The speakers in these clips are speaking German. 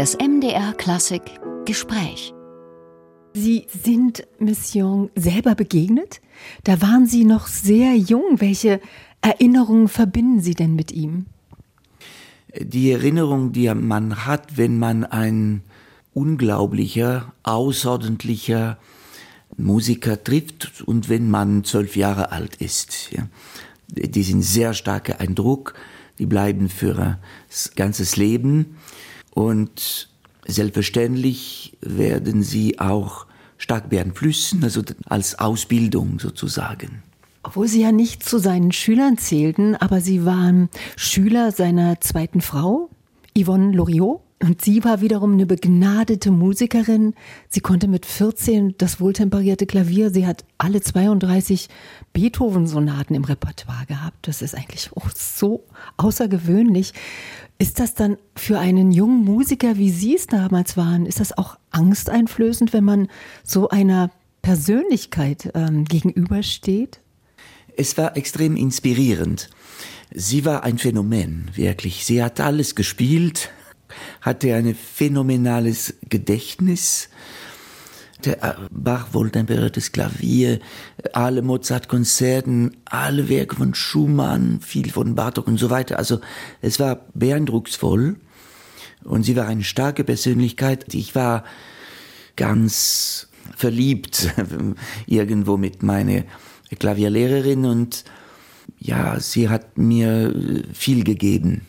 Das MDR Klassik Gespräch. Sie sind Mission selber begegnet? Da waren Sie noch sehr jung. Welche Erinnerungen verbinden Sie denn mit ihm? Die Erinnerung, die man hat, wenn man ein unglaublicher, außerordentlicher Musiker trifft und wenn man zwölf Jahre alt ist. Ja. Die sind sehr starker Eindruck, die bleiben für das ganze Leben und selbstverständlich werden sie auch stark beeinflussen, also als Ausbildung sozusagen. Obwohl Sie ja nicht zu seinen Schülern zählten, aber Sie waren Schüler seiner zweiten Frau, Yvonne Loriot. Und sie war wiederum eine begnadete Musikerin. Sie konnte mit 14 das wohltemperierte Klavier. Sie hat alle 32 Beethoven-Sonaten im Repertoire gehabt. Das ist eigentlich so außergewöhnlich. Ist das dann für einen jungen Musiker, wie Sie es damals waren, ist das auch angsteinflößend, wenn man so einer Persönlichkeit ähm, gegenübersteht? Es war extrem inspirierend. Sie war ein Phänomen, wirklich. Sie hat alles gespielt, hatte ein phänomenales Gedächtnis. Der äh, Bach wohltemperiertes Klavier, alle Mozart-Konzerten, alle Werke von Schumann, viel von Bartok und so weiter. Also es war beeindrucksvoll und sie war eine starke Persönlichkeit. Ich war ganz verliebt irgendwo mit meiner Klavierlehrerin und ja, sie hat mir viel gegeben.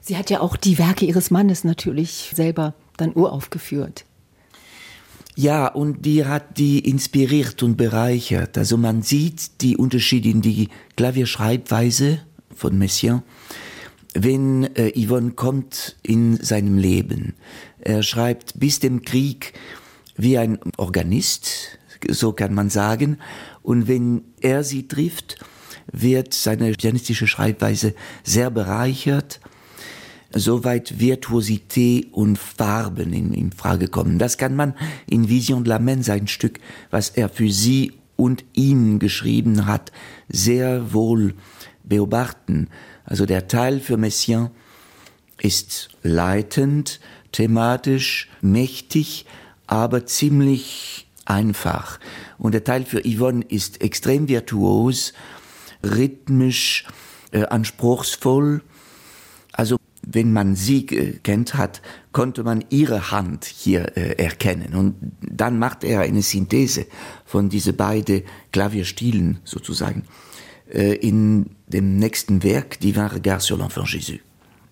Sie hat ja auch die Werke ihres Mannes natürlich selber dann uraufgeführt. Ja, und die hat die inspiriert und bereichert. Also man sieht die Unterschiede in die Klavierschreibweise von Messiaen, wenn äh, Yvonne kommt in seinem Leben. Er schreibt bis dem Krieg wie ein Organist, so kann man sagen. Und wenn er sie trifft, wird seine pianistische Schreibweise sehr bereichert soweit Virtuosität und Farben in, in Frage kommen. Das kann man in Vision de la Main, sein Stück, was er für sie und ihn geschrieben hat, sehr wohl beobachten. Also der Teil für Messiaen ist leitend, thematisch, mächtig, aber ziemlich einfach. Und der Teil für Yvonne ist extrem virtuos, rhythmisch, äh, anspruchsvoll. Also wenn man sie kennt hat, konnte man ihre Hand hier äh, erkennen. Und dann macht er eine Synthese von diese beiden Klavierstilen sozusagen äh, in dem nächsten Werk, war Regard sur l'enfant Jésus.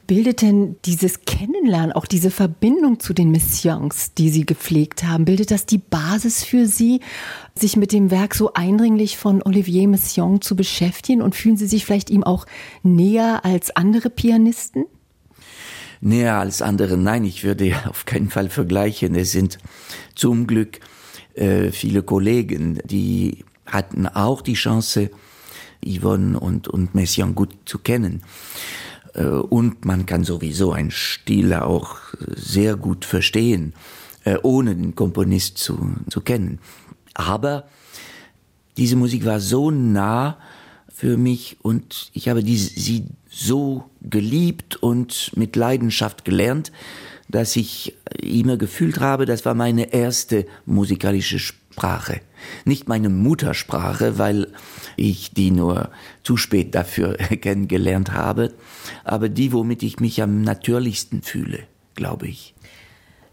Bildet denn dieses Kennenlernen, auch diese Verbindung zu den Messians, die Sie gepflegt haben, bildet das die Basis für Sie, sich mit dem Werk so eindringlich von Olivier Messiaen zu beschäftigen? Und fühlen Sie sich vielleicht ihm auch näher als andere Pianisten? Näher als andere. Nein, ich würde auf keinen Fall vergleichen. Es sind zum Glück äh, viele Kollegen, die hatten auch die Chance, Yvonne und, und Messiaen gut zu kennen. Äh, und man kann sowieso ein Stil auch sehr gut verstehen, äh, ohne den Komponist zu, zu kennen. Aber diese Musik war so nah für mich und ich habe die, sie so geliebt und mit Leidenschaft gelernt, dass ich immer gefühlt habe, das war meine erste musikalische Sprache. Nicht meine Muttersprache, weil ich die nur zu spät dafür kennengelernt habe, aber die, womit ich mich am natürlichsten fühle, glaube ich.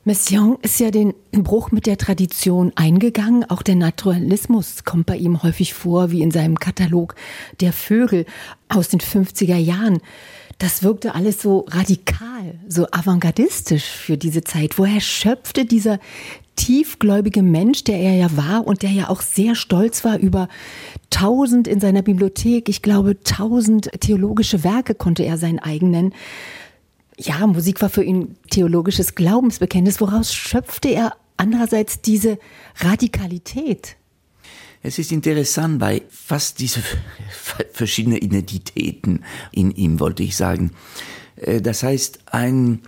Messiaen ist ja den Bruch mit der Tradition eingegangen. Auch der Naturalismus kommt bei ihm häufig vor, wie in seinem Katalog Der Vögel aus den 50er Jahren. Das wirkte alles so radikal, so avantgardistisch für diese Zeit. Woher schöpfte dieser tiefgläubige Mensch, der er ja war und der ja auch sehr stolz war über tausend in seiner Bibliothek, ich glaube tausend theologische Werke konnte er sein eigen nennen ja, Musik war für ihn theologisches Glaubensbekenntnis. Woraus schöpfte er andererseits diese Radikalität? Es ist interessant, weil fast diese verschiedenen Identitäten in ihm, wollte ich sagen. Äh, das heißt, ein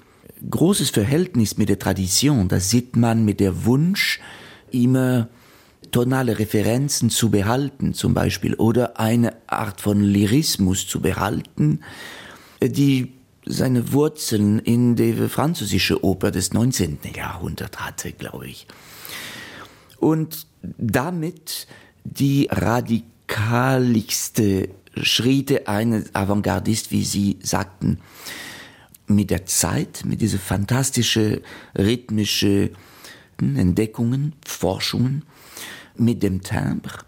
großes Verhältnis mit der Tradition, das sieht man mit der Wunsch, immer tonale Referenzen zu behalten, zum Beispiel, oder eine Art von Lyrismus zu behalten, die seine Wurzeln in der französische Oper des 19. Jahrhunderts hatte, glaube ich. Und damit die radikaligste Schritte eines Avantgardist, wie Sie sagten, mit der Zeit, mit diese fantastische rhythmische Entdeckungen, Forschungen, mit dem Timbre,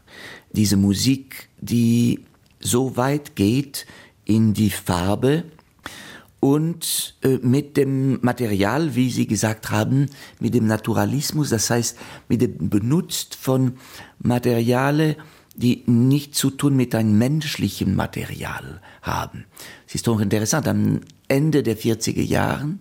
diese Musik, die so weit geht in die Farbe und äh, mit dem Material, wie Sie gesagt haben, mit dem Naturalismus, das heißt mit dem Benutzt von Materialien, die nicht zu tun mit einem menschlichen Material haben. Es ist doch interessant, am Ende der 40er Jahren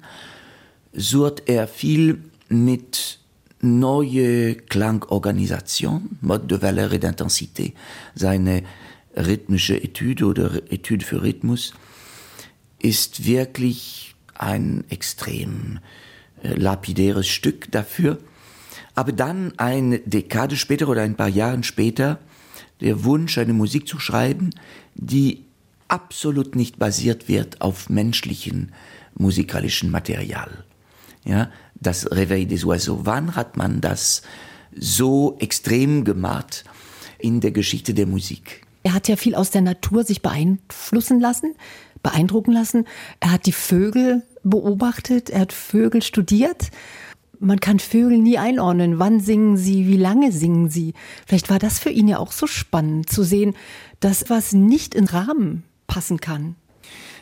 sucht er viel mit neue Klangorganisation, Mode de Valeur et d'Intensité, seine rhythmische Etüde oder Etüde für Rhythmus, ist wirklich ein extrem äh, lapidäres Stück dafür. Aber dann eine Dekade später oder ein paar Jahren später der Wunsch, eine Musik zu schreiben, die absolut nicht basiert wird auf menschlichen musikalischen Material. Ja, das Réveil des Oiseaux. Wann hat man das so extrem gemacht in der Geschichte der Musik? Er hat ja viel aus der Natur sich beeinflussen lassen, beeindrucken lassen. Er hat die Vögel beobachtet, er hat Vögel studiert. Man kann Vögel nie einordnen. Wann singen sie? Wie lange singen sie? Vielleicht war das für ihn ja auch so spannend zu sehen, dass was nicht in Rahmen passen kann.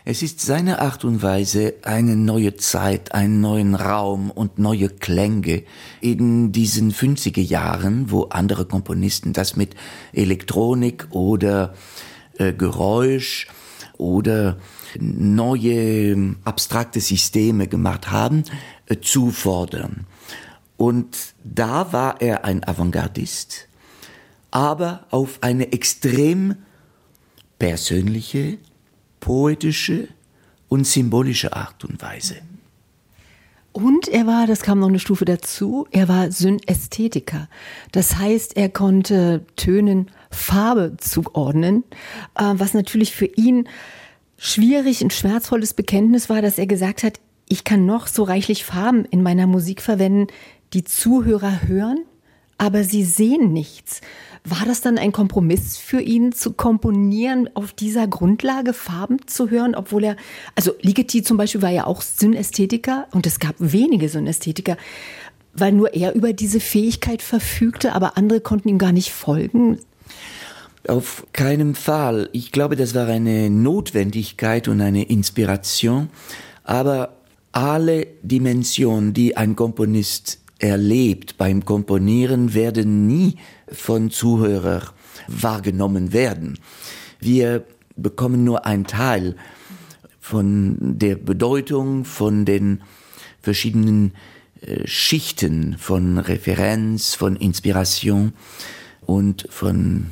Es ist seine Art und Weise, eine neue Zeit, einen neuen Raum und neue Klänge in diesen 50er Jahren, wo andere Komponisten das mit Elektronik oder äh, Geräusch oder neue abstrakte Systeme gemacht haben, äh, zu fordern. Und da war er ein Avantgardist, aber auf eine extrem persönliche, poetische und symbolische Art und Weise. Und er war, das kam noch eine Stufe dazu, er war Synästhetiker. Das heißt, er konnte Tönen Farbe zuordnen, äh, was natürlich für ihn schwierig, ein schmerzvolles Bekenntnis war, dass er gesagt hat, ich kann noch so reichlich Farben in meiner Musik verwenden, die Zuhörer hören, aber sie sehen nichts. War das dann ein Kompromiss für ihn zu komponieren, auf dieser Grundlage Farben zu hören, obwohl er, also Ligeti zum Beispiel war ja auch Synästhetiker und es gab wenige Synästhetiker, weil nur er über diese Fähigkeit verfügte, aber andere konnten ihm gar nicht folgen. Auf keinen Fall. Ich glaube, das war eine Notwendigkeit und eine Inspiration, aber alle Dimensionen, die ein Komponist erlebt beim Komponieren, werden nie von Zuhörer wahrgenommen werden. Wir bekommen nur einen Teil von der Bedeutung, von den verschiedenen äh, Schichten von Referenz, von Inspiration und von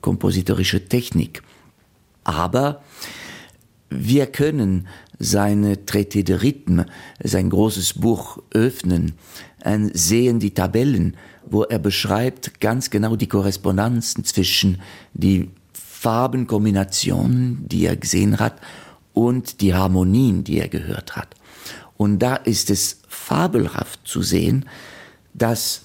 kompositorischer Technik. Aber wir können seine Traité de Rhythme, sein großes Buch öffnen, sehen die Tabellen, wo er beschreibt ganz genau die Korrespondenzen zwischen die Farbenkombinationen, die er gesehen hat, und die Harmonien, die er gehört hat. Und da ist es fabelhaft zu sehen, dass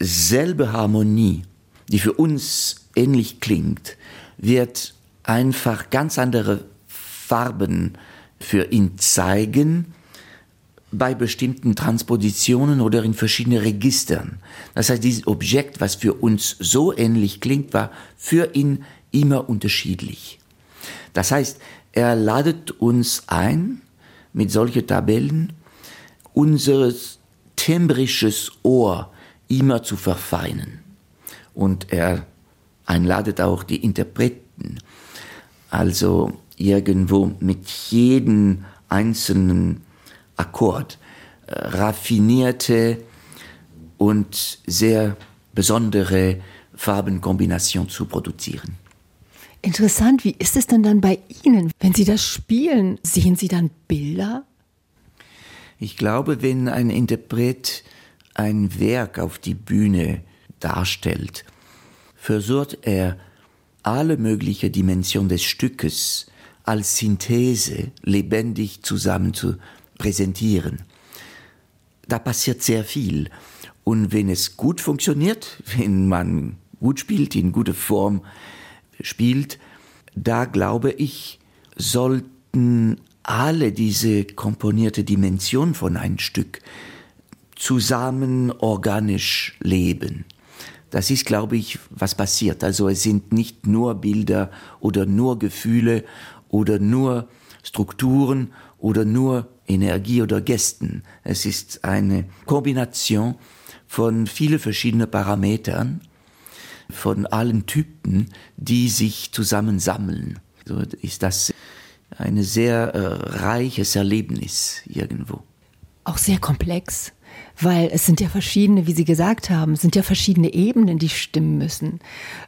dieselbe Harmonie, die für uns ähnlich klingt, wird einfach ganz andere Farben für ihn zeigen bei bestimmten Transpositionen oder in verschiedenen Registern. Das heißt, dieses Objekt, was für uns so ähnlich klingt, war für ihn immer unterschiedlich. Das heißt, er ladet uns ein, mit solchen Tabellen unseres timbrisches Ohr immer zu verfeinern. Und er einladet auch die Interpreten, also irgendwo mit jedem einzelnen Akkord äh, raffinierte und sehr besondere Farbenkombination zu produzieren. Interessant, wie ist es denn dann bei Ihnen, wenn Sie das spielen? Sehen Sie dann Bilder? Ich glaube, wenn ein Interpret ein Werk auf die Bühne darstellt, versucht er alle möglichen Dimensionen des Stückes als Synthese lebendig zusammen zu präsentieren. Da passiert sehr viel. Und wenn es gut funktioniert, wenn man gut spielt, in guter Form spielt, da glaube ich, sollten alle diese komponierte Dimension von ein Stück zusammen organisch leben. Das ist, glaube ich, was passiert. Also es sind nicht nur Bilder oder nur Gefühle oder nur Strukturen oder nur Energie oder Gästen. Es ist eine Kombination von vielen verschiedenen Parametern, von allen Typen, die sich zusammen sammeln. So ist das ein sehr äh, reiches Erlebnis irgendwo. Auch sehr komplex weil es sind ja verschiedene, wie Sie gesagt haben, sind ja verschiedene Ebenen, die stimmen müssen.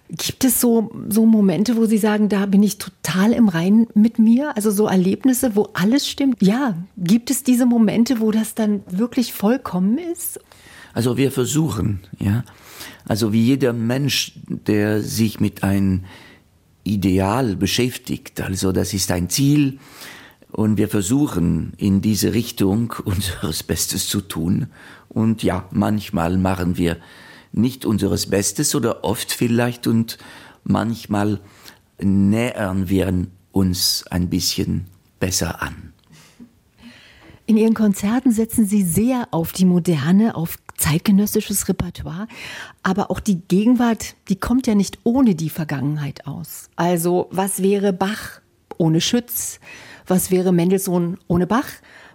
Gibt es so, so Momente, wo Sie sagen, da bin ich total im Reinen mit mir? Also so Erlebnisse, wo alles stimmt? Ja, gibt es diese Momente, wo das dann wirklich vollkommen ist? Also wir versuchen, ja. Also wie jeder Mensch, der sich mit einem Ideal beschäftigt, also das ist ein Ziel, und wir versuchen in diese Richtung unseres Bestes zu tun. Und ja, manchmal machen wir nicht unseres Bestes oder oft vielleicht und manchmal nähern wir uns ein bisschen besser an. In Ihren Konzerten setzen Sie sehr auf die Moderne, auf zeitgenössisches Repertoire, aber auch die Gegenwart, die kommt ja nicht ohne die Vergangenheit aus. Also was wäre Bach ohne Schütz? Was wäre Mendelssohn ohne Bach?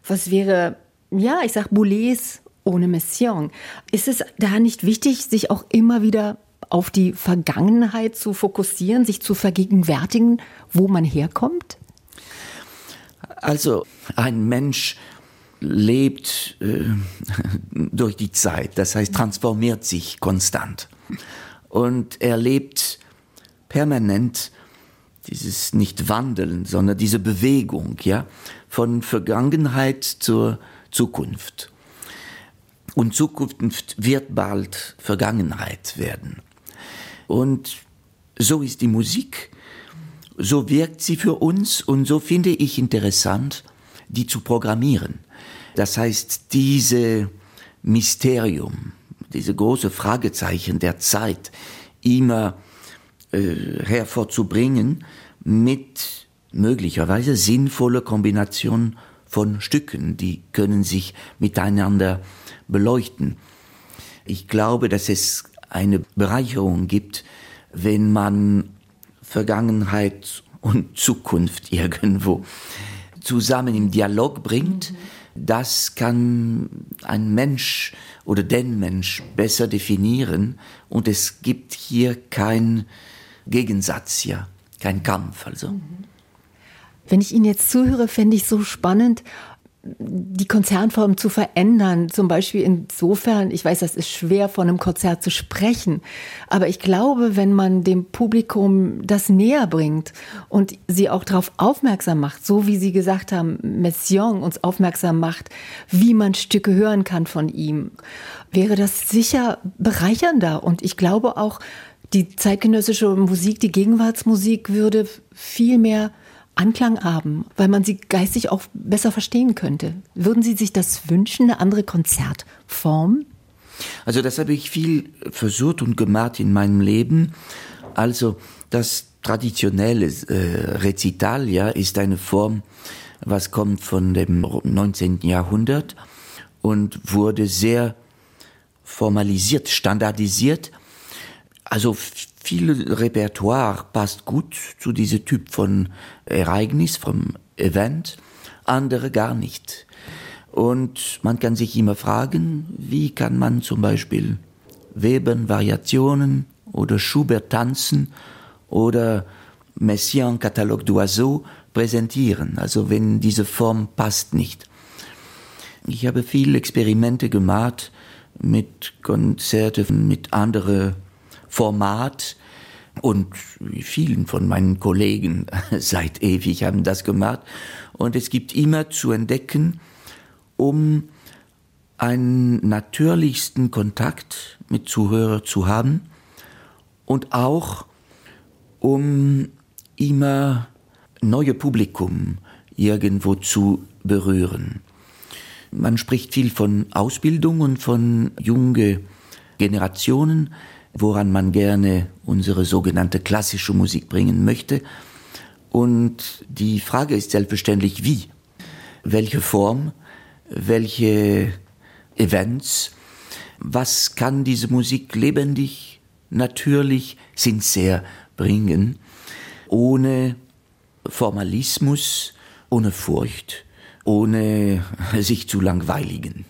Was wäre, ja, ich sag Boulez ohne Messiaen? Ist es da nicht wichtig, sich auch immer wieder auf die Vergangenheit zu fokussieren, sich zu vergegenwärtigen, wo man herkommt? Also ein Mensch lebt äh, durch die Zeit, das heißt transformiert sich konstant und er lebt permanent dieses nicht Wandeln, sondern diese Bewegung, ja, von Vergangenheit zur Zukunft. Und Zukunft wird bald Vergangenheit werden. Und so ist die Musik, so wirkt sie für uns und so finde ich interessant, die zu programmieren. Das heißt, diese Mysterium, diese große Fragezeichen der Zeit immer äh, hervorzubringen mit möglicherweise sinnvoller Kombination von Stücken, die können sich miteinander beleuchten. Ich glaube, dass es eine Bereicherung gibt, wenn man Vergangenheit und Zukunft irgendwo zusammen im Dialog bringt. Das kann ein Mensch oder den Mensch besser definieren und es gibt hier kein Gegensatz, ja, kein Kampf. Also. Wenn ich Ihnen jetzt zuhöre, fände ich so spannend, die Konzernform zu verändern. Zum Beispiel insofern, ich weiß, das ist schwer von einem Konzert zu sprechen, aber ich glaube, wenn man dem Publikum das näher bringt und sie auch darauf aufmerksam macht, so wie Sie gesagt haben, Messiaen uns aufmerksam macht, wie man Stücke hören kann von ihm, wäre das sicher bereichernder. Und ich glaube auch, die zeitgenössische Musik, die Gegenwartsmusik würde viel mehr Anklang haben, weil man sie geistig auch besser verstehen könnte. Würden Sie sich das wünschen, eine andere Konzertform? Also das habe ich viel versucht und gemacht in meinem Leben. Also das traditionelle äh, Rezital ja, ist eine Form, was kommt von dem 19. Jahrhundert und wurde sehr formalisiert, standardisiert also viel Repertoire passt gut zu diesem Typ von Ereignis, vom Event, andere gar nicht. Und man kann sich immer fragen, wie kann man zum Beispiel Webern Variationen oder Schubert tanzen oder Messiaen Katalog d'Oiseau präsentieren, also wenn diese Form passt nicht. Ich habe viele Experimente gemacht mit Konzerten mit anderen Format. Und vielen von meinen Kollegen seit ewig haben das gemacht. Und es gibt immer zu entdecken, um einen natürlichsten Kontakt mit Zuhörer zu haben und auch um immer neue Publikum irgendwo zu berühren. Man spricht viel von Ausbildung und von junge Generationen, woran man gerne unsere sogenannte klassische Musik bringen möchte. Und die Frage ist selbstverständlich, wie? Welche Form? Welche Events? Was kann diese Musik lebendig, natürlich, sincere bringen, ohne Formalismus, ohne Furcht, ohne sich zu langweiligen?